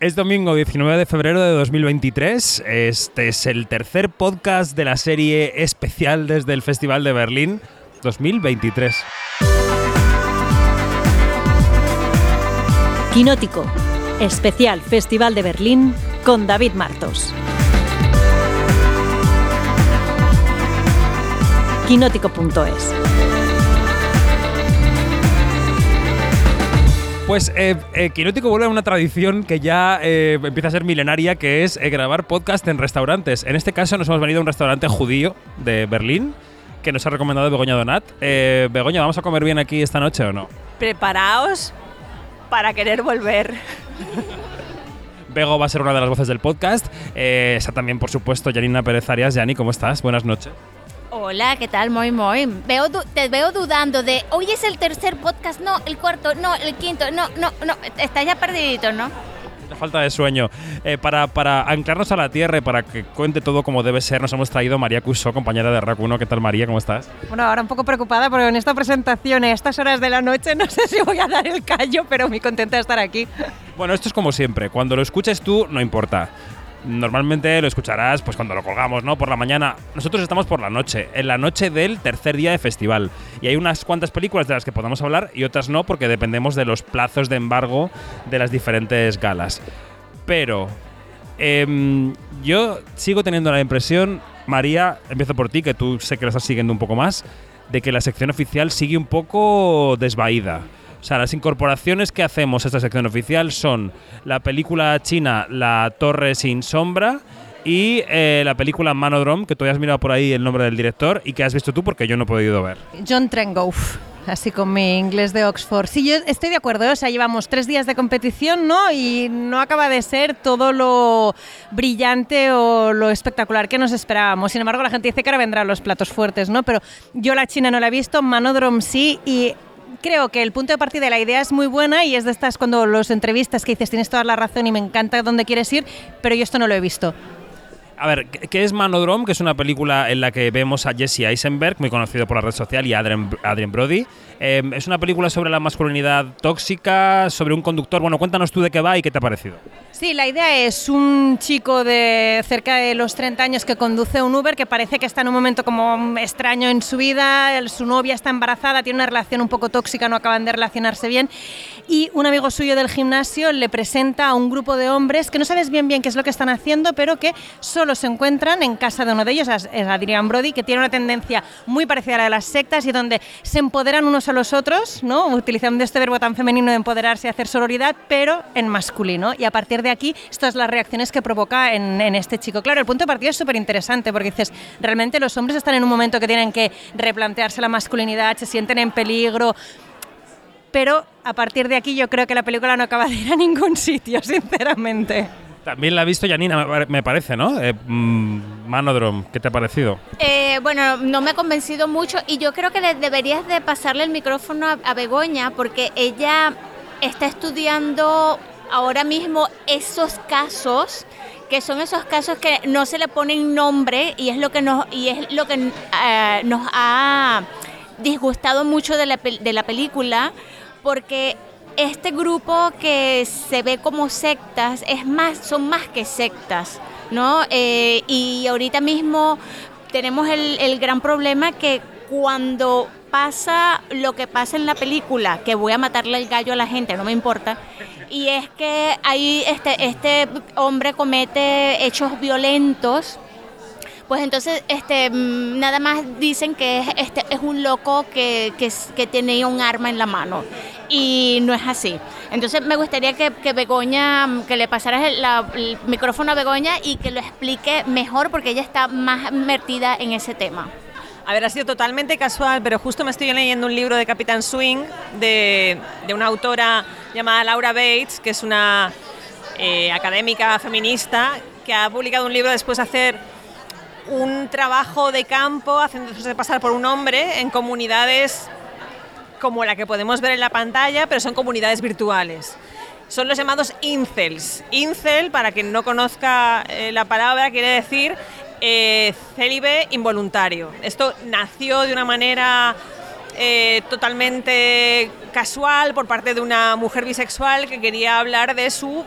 Es domingo 19 de febrero de 2023. Este es el tercer podcast de la serie especial desde el Festival de Berlín 2023. Quinótico, especial Festival de Berlín con David Martos. Quinótico.es Pues eh, eh, Quinótico vuelve a una tradición que ya eh, empieza a ser milenaria, que es eh, grabar podcast en restaurantes. En este caso nos hemos venido a un restaurante judío de Berlín que nos ha recomendado Begoña Donat. Begoña, ¿vamos a comer bien aquí esta noche o no? Preparaos para querer volver. Bego va a ser una de las voces del podcast. Está también, por supuesto, Janina Pérez Arias. Yani, ¿cómo estás? Buenas noches. Hola, ¿qué tal? Muy, muy. Veo te veo dudando de, hoy es el tercer podcast, no, el cuarto, no, el quinto, no, no, no. Estás ya perdidito, ¿no? La falta de sueño. Eh, para, para anclarnos a la tierra y para que cuente todo como debe ser, nos hemos traído a María Cusó, compañera de RAC 1. ¿Qué tal, María? ¿Cómo estás? Bueno, ahora un poco preocupada porque en esta presentación, a estas horas de la noche, no sé si voy a dar el callo, pero muy contenta de estar aquí. Bueno, esto es como siempre. Cuando lo escuches tú, no importa. Normalmente lo escucharás pues cuando lo colgamos, ¿no? Por la mañana. Nosotros estamos por la noche, en la noche del tercer día de festival. Y hay unas cuantas películas de las que podemos hablar y otras no, porque dependemos de los plazos de embargo de las diferentes galas. Pero em, yo sigo teniendo la impresión, María, empiezo por ti, que tú sé que lo estás siguiendo un poco más, de que la sección oficial sigue un poco desvaída. O sea, las incorporaciones que hacemos a esta sección oficial son la película china La Torre sin Sombra y eh, la película Manodrome, que tú has mirado por ahí el nombre del director y que has visto tú porque yo no he podido ver. John Trengoff, así con mi inglés de Oxford. Sí, yo estoy de acuerdo, ¿eh? o sea, llevamos tres días de competición, ¿no? Y no acaba de ser todo lo brillante o lo espectacular que nos esperábamos. Sin embargo, la gente dice que ahora vendrán los platos fuertes, ¿no? Pero yo la China no la he visto, Manodrome sí, y creo que el punto de partida, la idea es muy buena y es de estas cuando los entrevistas que dices tienes toda la razón y me encanta dónde quieres ir, pero yo esto no lo he visto. A ver, ¿qué es Manodrome? Que es una película en la que vemos a Jesse Eisenberg, muy conocido por la red social, y a Adrien, Brody. Eh, es una película sobre la masculinidad tóxica, sobre un conductor. Bueno, cuéntanos tú de qué va y qué te ha parecido. Sí, la idea es un chico de cerca de los 30 años que conduce un Uber que parece que está en un momento como extraño en su vida, su novia está embarazada, tiene una relación un poco tóxica, no acaban de relacionarse bien y un amigo suyo del gimnasio le presenta a un grupo de hombres que no sabes bien bien qué es lo que están haciendo, pero que solo se encuentran en casa de uno de ellos, es Adrian Brody, que tiene una tendencia muy parecida a la de las sectas y donde se empoderan unos a los otros, ¿no? utilizando este verbo tan femenino de empoderarse y hacer sororidad, pero en masculino. Y a partir de aquí, estas son las reacciones que provoca en, en este chico. Claro, el punto de partida es súper interesante porque dices, realmente los hombres están en un momento que tienen que replantearse la masculinidad, se sienten en peligro, pero a partir de aquí yo creo que la película no acaba de ir a ningún sitio, sinceramente. También la ha visto Janina, me pare- me parece, ¿no? Eh, mm, Manodrome, ¿qué te ha parecido? Eh, bueno, no me ha convencido mucho y yo creo que deberías de pasarle el micrófono a, a Begoña porque ella está estudiando ahora mismo esos casos que son esos casos que no se le ponen nombre y es lo que nos y es lo que eh, nos ha disgustado mucho de la, de la película porque este grupo que se ve como sectas es más son más que sectas no Eh, y ahorita mismo tenemos el, gran problema que cuando pasa lo que pasa en la película, que voy a matarle el gallo a la gente, no me importa, y es que ahí este, este hombre comete hechos violentos, pues entonces este, mm, nada más dicen que es, este, es un loco que, que, tenía un arma en la mano. Y no es así. Entonces me gustaría que, que Begoña, mm, que le pasaras el, la- micrófono a Begoña y que lo explique mejor porque ella está más metida en ese tema. A ver, ha sido totalmente casual, pero justo me estoy leyendo un libro de Capitán Swing de, de una autora llamada Laura Bates, que es una eh, académica feminista, que ha publicado un libro después de hacer un trabajo de campo, haciéndose pasar por un hombre en comunidades como la que podemos ver en la pantalla, pero son comunidades virtuales. Son los llamados incels. Incel, para quien no conozca eh, la palabra, quiere decir eh, célibe involuntario. Esto nació de una manera eh, totalmente casual por parte de una mujer bisexual que quería hablar de su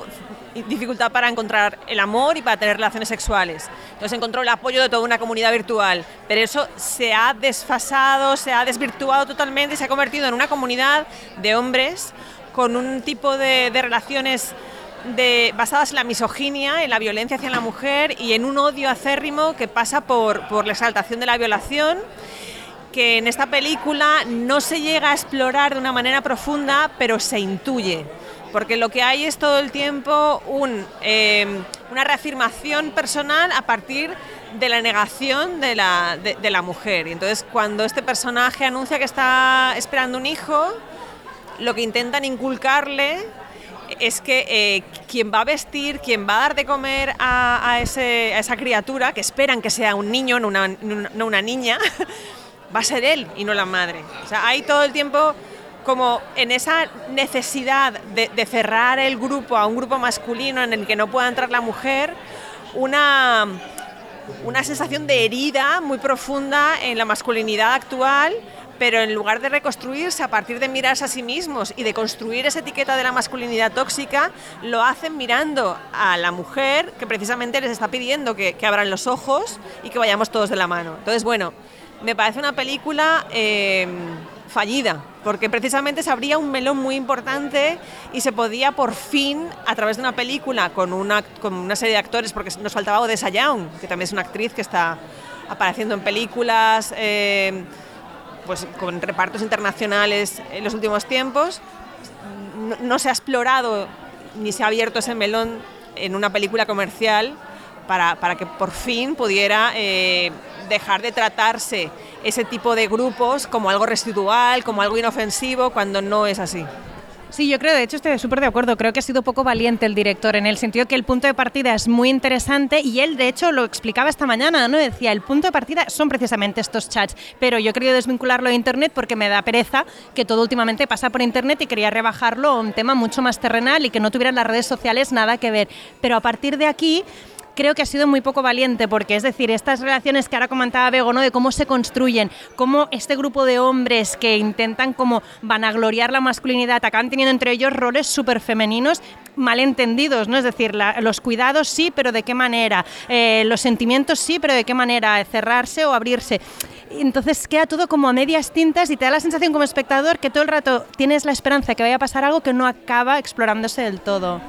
dificultad para encontrar el amor y para tener relaciones sexuales. Entonces encontró el apoyo de toda una comunidad virtual, pero eso se ha desfasado, se ha desvirtuado totalmente y se ha convertido en una comunidad de hombres con un tipo de, relaciones basadas en la misoginia, en la violencia hacia la mujer y en un odio acérrimo que pasa por, por la exaltación de la violación que en esta película no se llega a explorar de una manera profunda, pero se intuye. Porque lo que hay es todo el tiempo eh, una reafirmación personal a partir de la negación de la, de, la mujer. Y entonces cuando este personaje anuncia que está esperando un hijo, lo que intentan inculcarle es que eh, quien va a vestir, quien va a dar de comer a, ese, a, esa criatura, que esperan que sea un niño, no una, no una niña, va a ser él y no la madre. O sea, hay todo el tiempo como en esa necesidad de, cerrar el grupo a un grupo masculino en el que no pueda entrar la mujer, una, una sensación de herida muy profunda en la masculinidad actual pero en lugar de reconstruirse a partir de mirarse a sí mismos y de construir esa etiqueta de la masculinidad tóxica, lo hacen mirando a la mujer que precisamente les está pidiendo que, abran los ojos y que vayamos todos de la mano. Entonces, bueno, me parece una película eh, fallida, porque precisamente se abría un melón muy importante y se podía por fin, a través de una película con una, con una serie de actores, porque nos faltaba Odessa Young, que también es una actriz que está apareciendo en películas, eh, pues con repartos internacionales en los últimos tiempos, no, se ha explorado ni se ha abierto ese melón en una película comercial para, para que por fin pudiera eh, dejar de tratarse ese tipo de grupos como algo residual, como algo inofensivo, cuando no es así. Sí, yo creo, de hecho estoy súper de acuerdo, creo que ha sido poco valiente el director en el sentido que el punto de partida es muy interesante y él de hecho lo explicaba esta mañana, ¿no? Decía, el punto de partida son precisamente estos chats, pero yo querido desvincularlo de Internet porque me da pereza que todo últimamente pasa por Internet y quería rebajarlo a un tema mucho más terrenal y que no tuvieran las redes sociales nada que ver. Pero a partir de aquí creo que ha sido muy poco valiente, porque es decir, estas relaciones que ahora comentaba Bego, ¿no? de cómo se construyen, cómo este grupo de hombres que intentan como vanagloriar la masculinidad acaban teniendo entre ellos roles súper femeninos malentendidos, ¿no? Es decir, los cuidados sí, pero de qué manera, eh, los sentimientos sí, pero de qué manera, cerrarse o abrirse. Entonces queda todo como a medias tintas y te da la sensación como espectador que todo el rato tienes la esperanza de que vaya a pasar algo que no acaba explorándose del todo.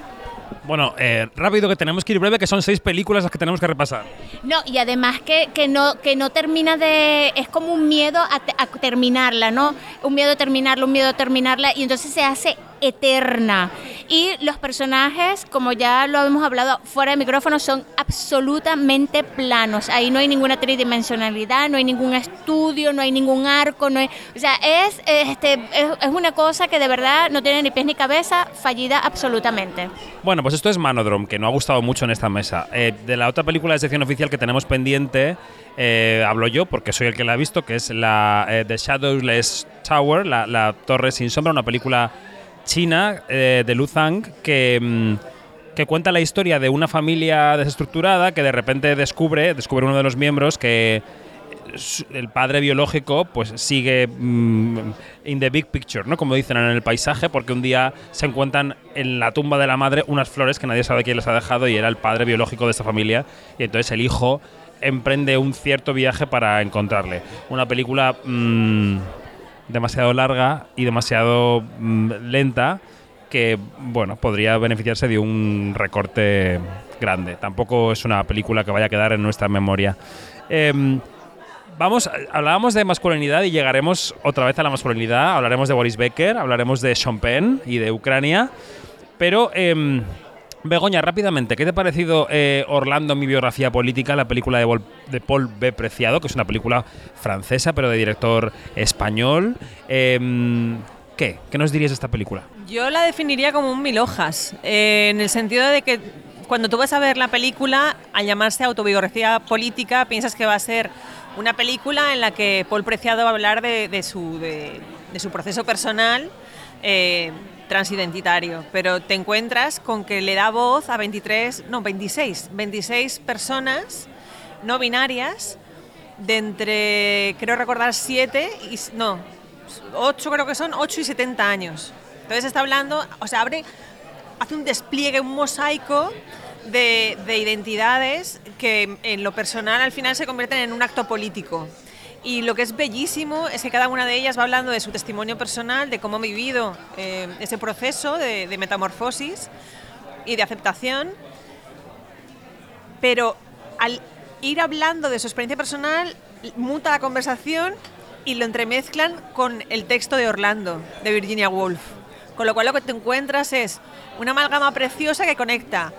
Bueno, eh, rápido que tenemos que ir breve, que son seis películas las que tenemos que repasar. No, y además que, que no, que no termina de... Es como un miedo a, a terminarla, ¿no? Un miedo a terminarla, un miedo a terminarla, y entonces se hace eterna. Y los personajes, como ya lo hemos hablado fuera de micrófono, son absolutamente planos. Ahí no hay ninguna tridimensionalidad, no hay ningún estudio, no hay ningún arco, no hay, o sea, es, este, es, una cosa que de verdad no tiene ni pies ni cabeza, fallida absolutamente. Bueno, pues esto es Manodrome, que no ha gustado mucho en esta mesa. Eh, de la otra película de sección oficial que tenemos pendiente, eh, hablo yo porque soy el que la ha visto, que es la eh, The Shadowless Tower, la, la Torre sin sombra, una película china eh, de Lu Zhang que, mm, que cuenta la historia de una familia desestructurada que de repente descubre, descubre uno de los miembros que el padre biológico pues sigue mm, in the big picture, ¿no? Como dicen en el paisaje, porque un día se encuentran en la tumba de la madre unas flores que nadie sabe quién les ha dejado y era el padre biológico de esta familia y entonces el hijo emprende un cierto viaje para encontrarle. Una película mm, demasiado larga y demasiado mm, lenta que, bueno, podría beneficiarse de un recorte grande. Tampoco es una película que vaya a quedar en nuestra memoria. Em, vamos, hablábamos de masculinidad y llegaremos otra vez a la masculinidad. Hablaremos de Boris Becker, hablaremos de Sean y de Ucrania. Pero em, Begoña, rápidamente, ¿qué te ha parecido eh, Orlando, mi biografía política, la película de, Paul B. Preciado, que es una película francesa, pero de director español? Em, ¿Qué? ¿Qué nos dirías de esta película? Yo la definiría como un mil hojas, eh, en el sentido de que cuando tú vas a ver la película, al llamarse autobiografía política, piensas que va a ser una película en la que Paul Preciado va a hablar de, su, de, su proceso personal. Transidentitario, pero te encuentras con que le da voz a 23, no, 26, 26 personas no binarias de entre, creo recordar, 7 y, no, 8 creo que son, 8 y 70 años. Entonces está hablando, o sea, abre, hace un despliegue, un mosaico de, de identidades que en lo personal al final se convierten en un acto político. Y lo que es bellísimo es que cada una de ellas va hablando de su testimonio personal, de cómo ha vivido eh, ese proceso de, de metamorfosis y de aceptación. Pero al ir hablando de su experiencia personal, muta la conversación y lo entremezclan con el texto de Orlando, de Virginia Woolf. Con lo cual lo que te encuentras es una amalgama preciosa que conecta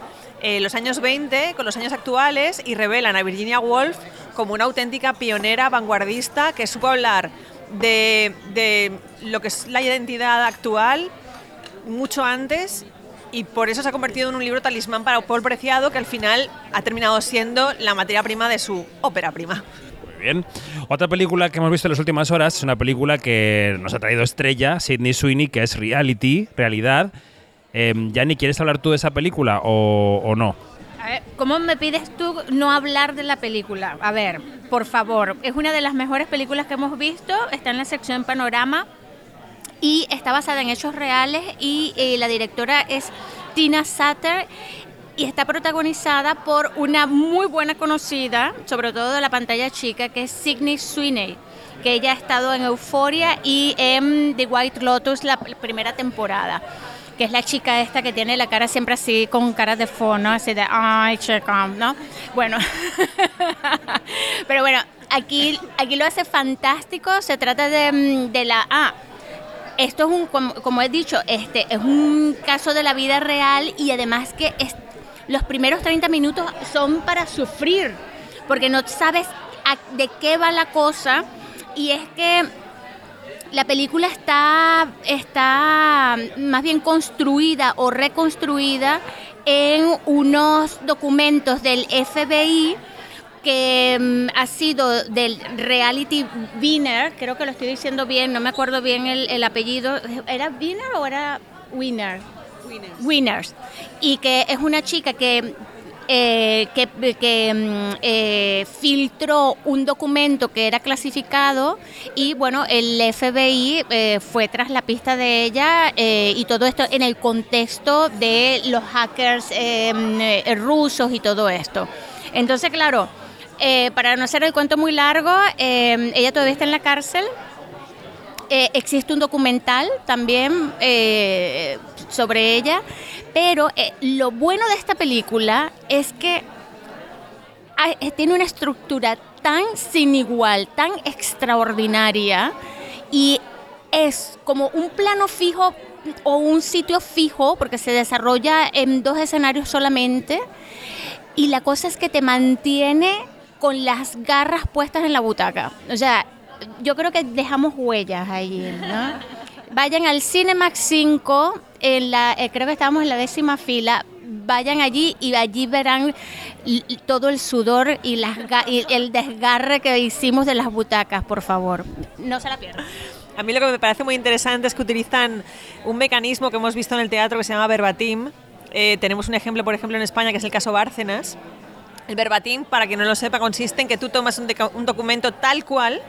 eh, los años 20 con los años actuales y revelan a Virginia Woolf como una auténtica pionera vanguardista que supo hablar de, de lo que es la identidad actual mucho antes y por eso se ha convertido en un libro talismán para Paul Preciado que al final ha terminado siendo la materia prima de su ópera prima. Muy bien. Otra película que hemos visto en las últimas horas es una película que nos ha traído estrella, Sidney Sweeney, que es Reality, realidad. Eh, Yanni, ¿quieres hablar tú de esa película o, no? ¿cómo me pides tú no hablar de la película? A ver, por favor, es una de las mejores películas que hemos visto, está en la sección Panorama y está basada en hechos reales y eh, la directora es Tina Satter y está protagonizada por una muy buena conocida, sobre todo de la pantalla chica, que es Sidney Sweeney, que ella ha estado en Euphoria y en The White Lotus la primera temporada que es la chica esta que tiene la cara siempre así, con cara de fono, así de, ay, chica, ¿no? Bueno, pero bueno, aquí, aquí lo hace fantástico, se trata de, mm, de la... Ah, esto es un, como, como he dicho, este es un caso de la vida real y además que es- los primeros 30 minutos son para sufrir, porque no sabes a- de qué va la cosa. Y es que la película está, está más bien construida o reconstruida en unos documentos del FBI que mm, ha sido del reality winner, creo que lo estoy diciendo bien, no me acuerdo bien el, el apellido, ¿era winner o era winner? Winners. Y que es una chica que, eh, que, mm, eh, filtró un documento que era clasificado y bueno, el FBI eh, fue tras la pista de ella eh, y todo esto en el contexto de los hackers eh, mm, rusos y todo esto. Entonces, claro, para no hacer el cuento muy largo, ella todavía está en la cárcel. Existe un documental también sobre ella, pero eh, lo bueno de esta película es que ah, eh, tiene una estructura tan sin igual, tan extraordinaria y es como un plano fijo o un sitio fijo, porque se desarrolla en dos escenarios solamente, y la cosa es que te mantiene con las garras puestas en la butaca. O sea, yo creo que dejamos huellas ahí, ¿no? Vayan al Cinemax 5, en la, eh, creo que estamos en la décima fila. Vayan allí y allí verán todo el sudor y, el desgarre que hicimos de las butacas, por favor. No se la pierdan. A mí lo que me parece muy interesante es que utilizan un mecanismo que hemos visto en el teatro que se llama verbatim. Eh, tenemos un ejemplo, por ejemplo, en España, que es el caso Bárcenas. El verbatim, para quien no lo sepa, consiste en que tú tomas un documento tal cual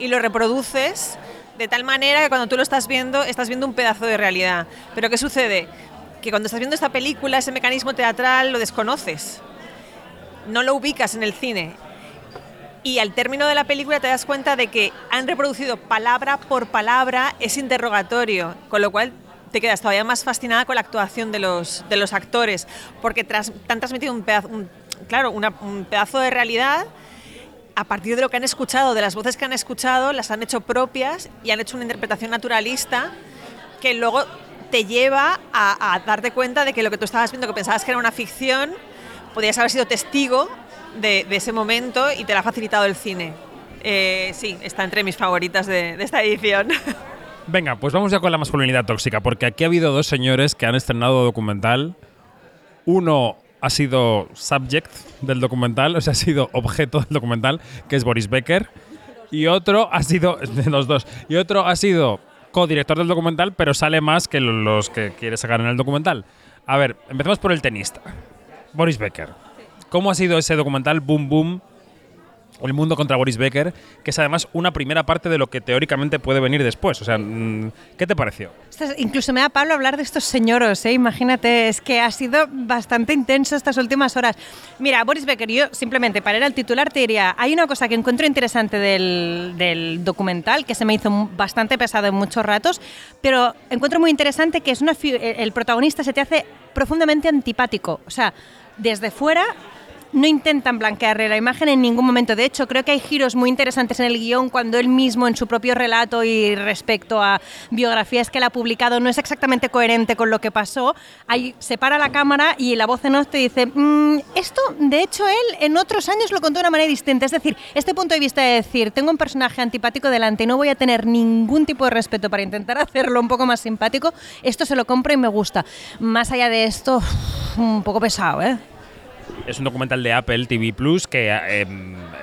y lo reproduces de tal manera que cuando tú lo estás viendo, estás viendo un pedazo de realidad. Pero ¿qué sucede? Que cuando estás viendo esta película, ese mecanismo teatral lo desconoces. No lo ubicas en el cine. Y al término de la película te das cuenta de que han reproducido palabra por palabra ese interrogatorio, con lo cual te quedas todavía más fascinada con la actuación de los, de los actores, porque tras, te han transmitido un pedazo, claro, un pedazo de realidad a partir de lo que han escuchado, de las voces que han escuchado, las han hecho propias y han hecho una interpretación naturalista que luego te lleva a, darte cuenta de que lo que tú estabas viendo, que pensabas que era una ficción, podías haber sido testigo de, ese momento y te la ha facilitado el cine. Eh, sí, está entre mis favoritas de esta edición. Venga, pues vamos ya con la masculinidad tóxica, porque aquí ha habido dos señores que han estrenado documental. Uno ha sido subject del documental, o sea, ha sido objeto del documental, que es Boris Becker. Y otro ha sido, de los dos, y otro ha sido co-director del documental, pero sale más que los que quiere sacar en el documental. A ver, empecemos por el tenista. Boris Becker. ¿Cómo ha sido ese documental Boom Boom El mundo contra Boris Becker, que es además una primera parte de lo que teóricamente puede venir después. O sea, mm, ¿qué te pareció? Incluso me da Pablo hablar de estos señoros, ¿eh? imagínate, es que ha sido bastante intenso estas últimas horas. Mira, Boris Becker, yo simplemente para ir al titular te diría, hay una cosa que encuentro interesante del, del documental, que se me hizo bastante pesado en muchos ratos, pero encuentro muy interesante que es una el protagonista se te hace profundamente antipático, o sea, desde fuera no intentan blanquearle la imagen en ningún momento. De hecho, creo que hay giros muy interesantes en el guion cuando él mismo en su propio relato y respecto a biografías que él ha publicado no es exactamente coherente con lo que pasó. Ahí se para la cámara y la voz en off te dice, "Mm, esto de hecho él en otros años lo contó de una manera distinta. Es decir, este punto de vista de decir, tengo un personaje antipático delante y no voy a tener ningún tipo de respeto para intentar hacerlo un poco más simpático, esto se lo compro y me gusta. Más allá de esto, un poco pesado, ¿eh? Es un documental de Apple TV Plus que eh,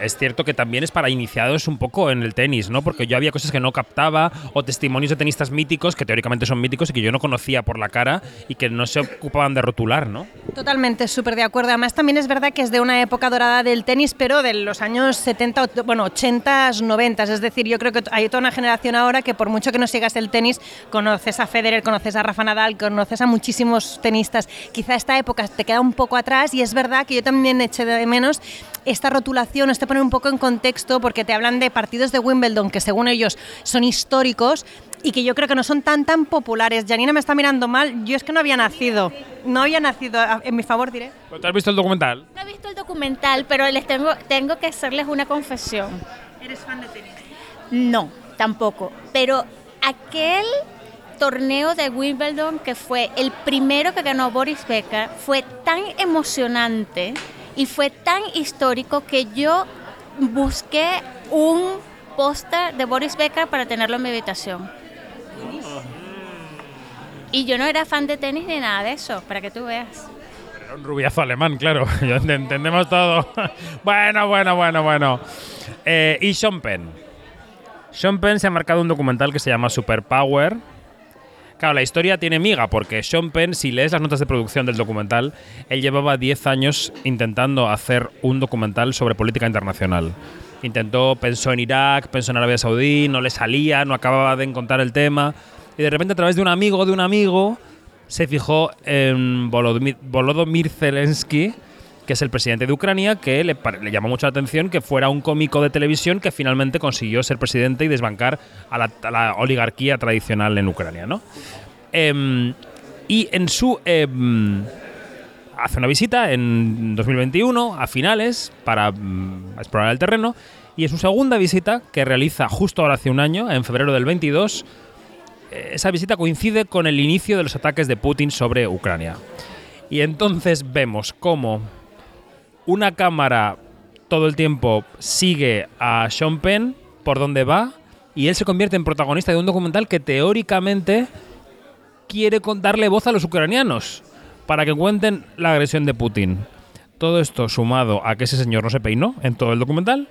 es cierto que también es para iniciados un poco en el tenis, ¿no? Porque yo había cosas que no captaba o testimonios de tenistas míticos que teóricamente son míticos y que yo no conocía por la cara y que no se ocupaban de rotular, ¿no? Totalmente, súper de acuerdo. Además, también es verdad que es de una época dorada del tenis, pero de los años 70, o- bueno, 80, 90. Es decir, yo creo que hay toda una generación ahora que por mucho que no sigas el tenis, conoces a Federer, conoces a Rafa Nadal, conoces a muchísimos tenistas. Quizá esta época te queda un poco atrás y es verdad que yo también eché de menos esta rotulación, este poner un poco en contexto, porque te hablan de partidos de Wimbledon que según ellos son históricos y que yo creo que no son tan tan populares. Janina me está mirando mal, yo es que no había nacido, no había nacido, en mi favor diré. ¿Pero ¿Tú has visto el documental? No he visto el documental, pero les tengo, tengo que hacerles una confesión. ¿Eres fan de tenis? No, tampoco. Pero aquel torneo de Wimbledon que fue el primero que ganó Boris Becker fue tan emocionante y fue tan histórico que yo busqué un póster de Boris Becker para tenerlo en mi habitación. Y yo no era fan de tenis ni nada de eso, para que tú veas. Era un rubiazo alemán, claro. Entendemos todo. bueno, bueno, bueno, bueno. Eh, y Sean Penn. Sean Penn se ha marcado un documental que se llama Superpower. Claro, la historia tiene miga porque Sean Penn, si lees las notas de producción del documental, él llevaba 10 años intentando hacer un documental sobre política internacional. Intentó, pensó en Irak, pensó en Arabia Saudí, no le salía, no acababa de encontrar el tema. Y de repente, a través de un amigo de un amigo, se fijó en Volodymyr, Zelensky, que es el presidente de Ucrania, que le, le llamó mucho la atención que fuera un cómico de televisión que finalmente consiguió ser presidente y desbancar a la, a la oligarquía tradicional en Ucrania, ¿no? Em, y en su... em, hace una visita en 2021, a finales, para mm, explorar el terreno, y en su segunda visita, que realiza justo ahora hace un año, en febrero del 22, eh, esa visita coincide con el inicio de los ataques de Putin sobre Ucrania. Y entonces vemos cómo una cámara todo el tiempo sigue a Sean Penn por donde va y él se convierte en protagonista de un documental que teóricamente quiere darle voz a los ucranianos para que cuenten la agresión de Putin. Todo esto sumado a que ese señor no se peinó en todo el documental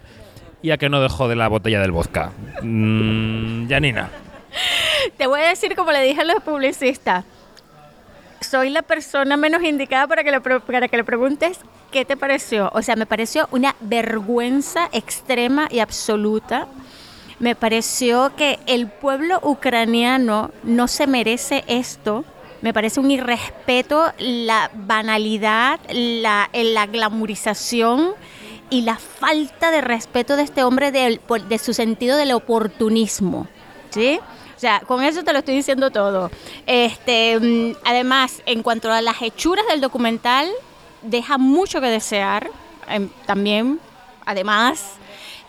y a que no dejó de la botella del vodka. Mm, Janina. Te voy a decir como le dije a los publicistas. Soy la persona menos indicada para que, le, para que le preguntes qué te pareció. O sea, me pareció una vergüenza extrema y absoluta. Me pareció que el pueblo ucraniano no se merece esto. Me parece un irrespeto, la banalidad, la, la glamorización y la falta de respeto de este hombre por- de su sentido del oportunismo. ¿Sí? Sea, con eso te lo estoy diciendo todo. Este, mm, además, en cuanto a las hechuras del documental, deja mucho que desear. em, también, además,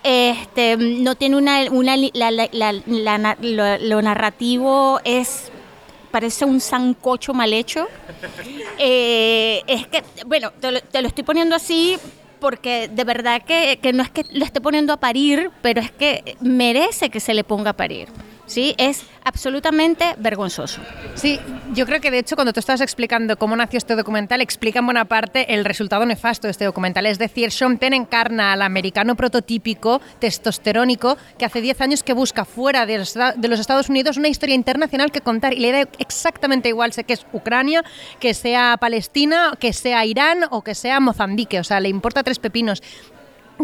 este, mm, no tiene una, una la- la- la- lo, narrativo es parece un sancocho mal hecho. Eh, es que, bueno, te lo, estoy poniendo así porque de verdad que no es que lo esté poniendo a parir, pero es que merece que se le ponga a parir. ¿Sí? Es absolutamente vergonzoso. Sí, yo creo que de hecho cuando tú estabas explicando cómo nació este documental, explica en buena parte el resultado nefasto de este documental. Es decir, Sean Penn encarna al americano prototípico, testosterónico, que hace 10 años que busca fuera de los, Estados Unidos una historia internacional que contar y le da exactamente igual, sé que es Ucrania, que sea Palestina, que sea Irán o que sea Mozambique, o sea, le importa tres pepinos.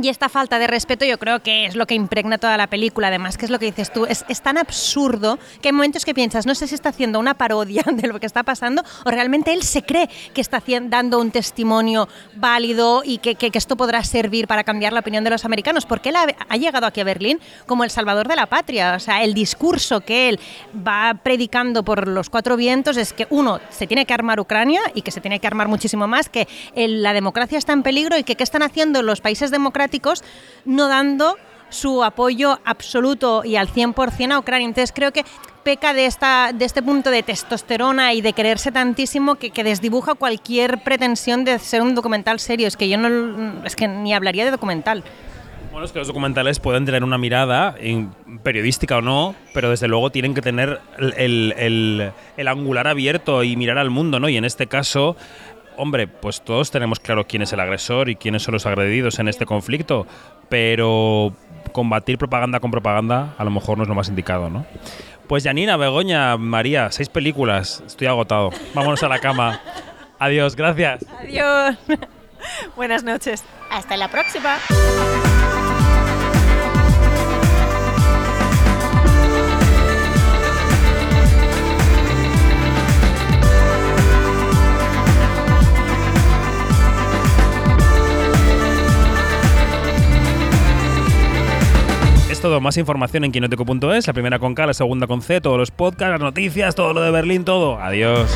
Y esta falta de respeto yo creo que es lo que impregna toda la película, además, que es lo que dices tú, es, tan absurdo que hay momentos que piensas, no sé si está haciendo una parodia de lo que está pasando o realmente él se cree que está dando un testimonio válido y que, que, esto podrá servir para cambiar la opinión de los americanos, porque él ha, llegado aquí a Berlín como el salvador de la patria, o sea, el discurso que él va predicando por los cuatro vientos es que uno, se tiene que armar Ucrania y que se tiene que armar muchísimo más, que la democracia está en peligro y que qué están haciendo los países democráticos no dando su apoyo absoluto y al 100% a Ucrania. Entonces creo que peca de, esta, de este punto de testosterona y de quererse tantísimo que, que, desdibuja cualquier pretensión de ser un documental serio. Es que yo no es que ni hablaría de documental. Bueno, es que los documentales pueden tener una mirada, periodística o no, pero desde luego tienen que tener el, el, el angular abierto y mirar al mundo, ¿no? Y en este caso hombre, pues todos tenemos claro quién es el agresor y quiénes son los agredidos en este conflicto, pero combatir propaganda con propaganda a lo mejor no es lo más indicado, ¿no? Pues Janina, Begoña, María, seis películas, estoy agotado. Vámonos a la cama. Adiós, gracias. Adiós. Buenas noches. Hasta la próxima. Todo, más información en quinoteco.es, la primera con K, la segunda con C, todos los podcasts, las noticias, todo lo de Berlín, todo. Adiós.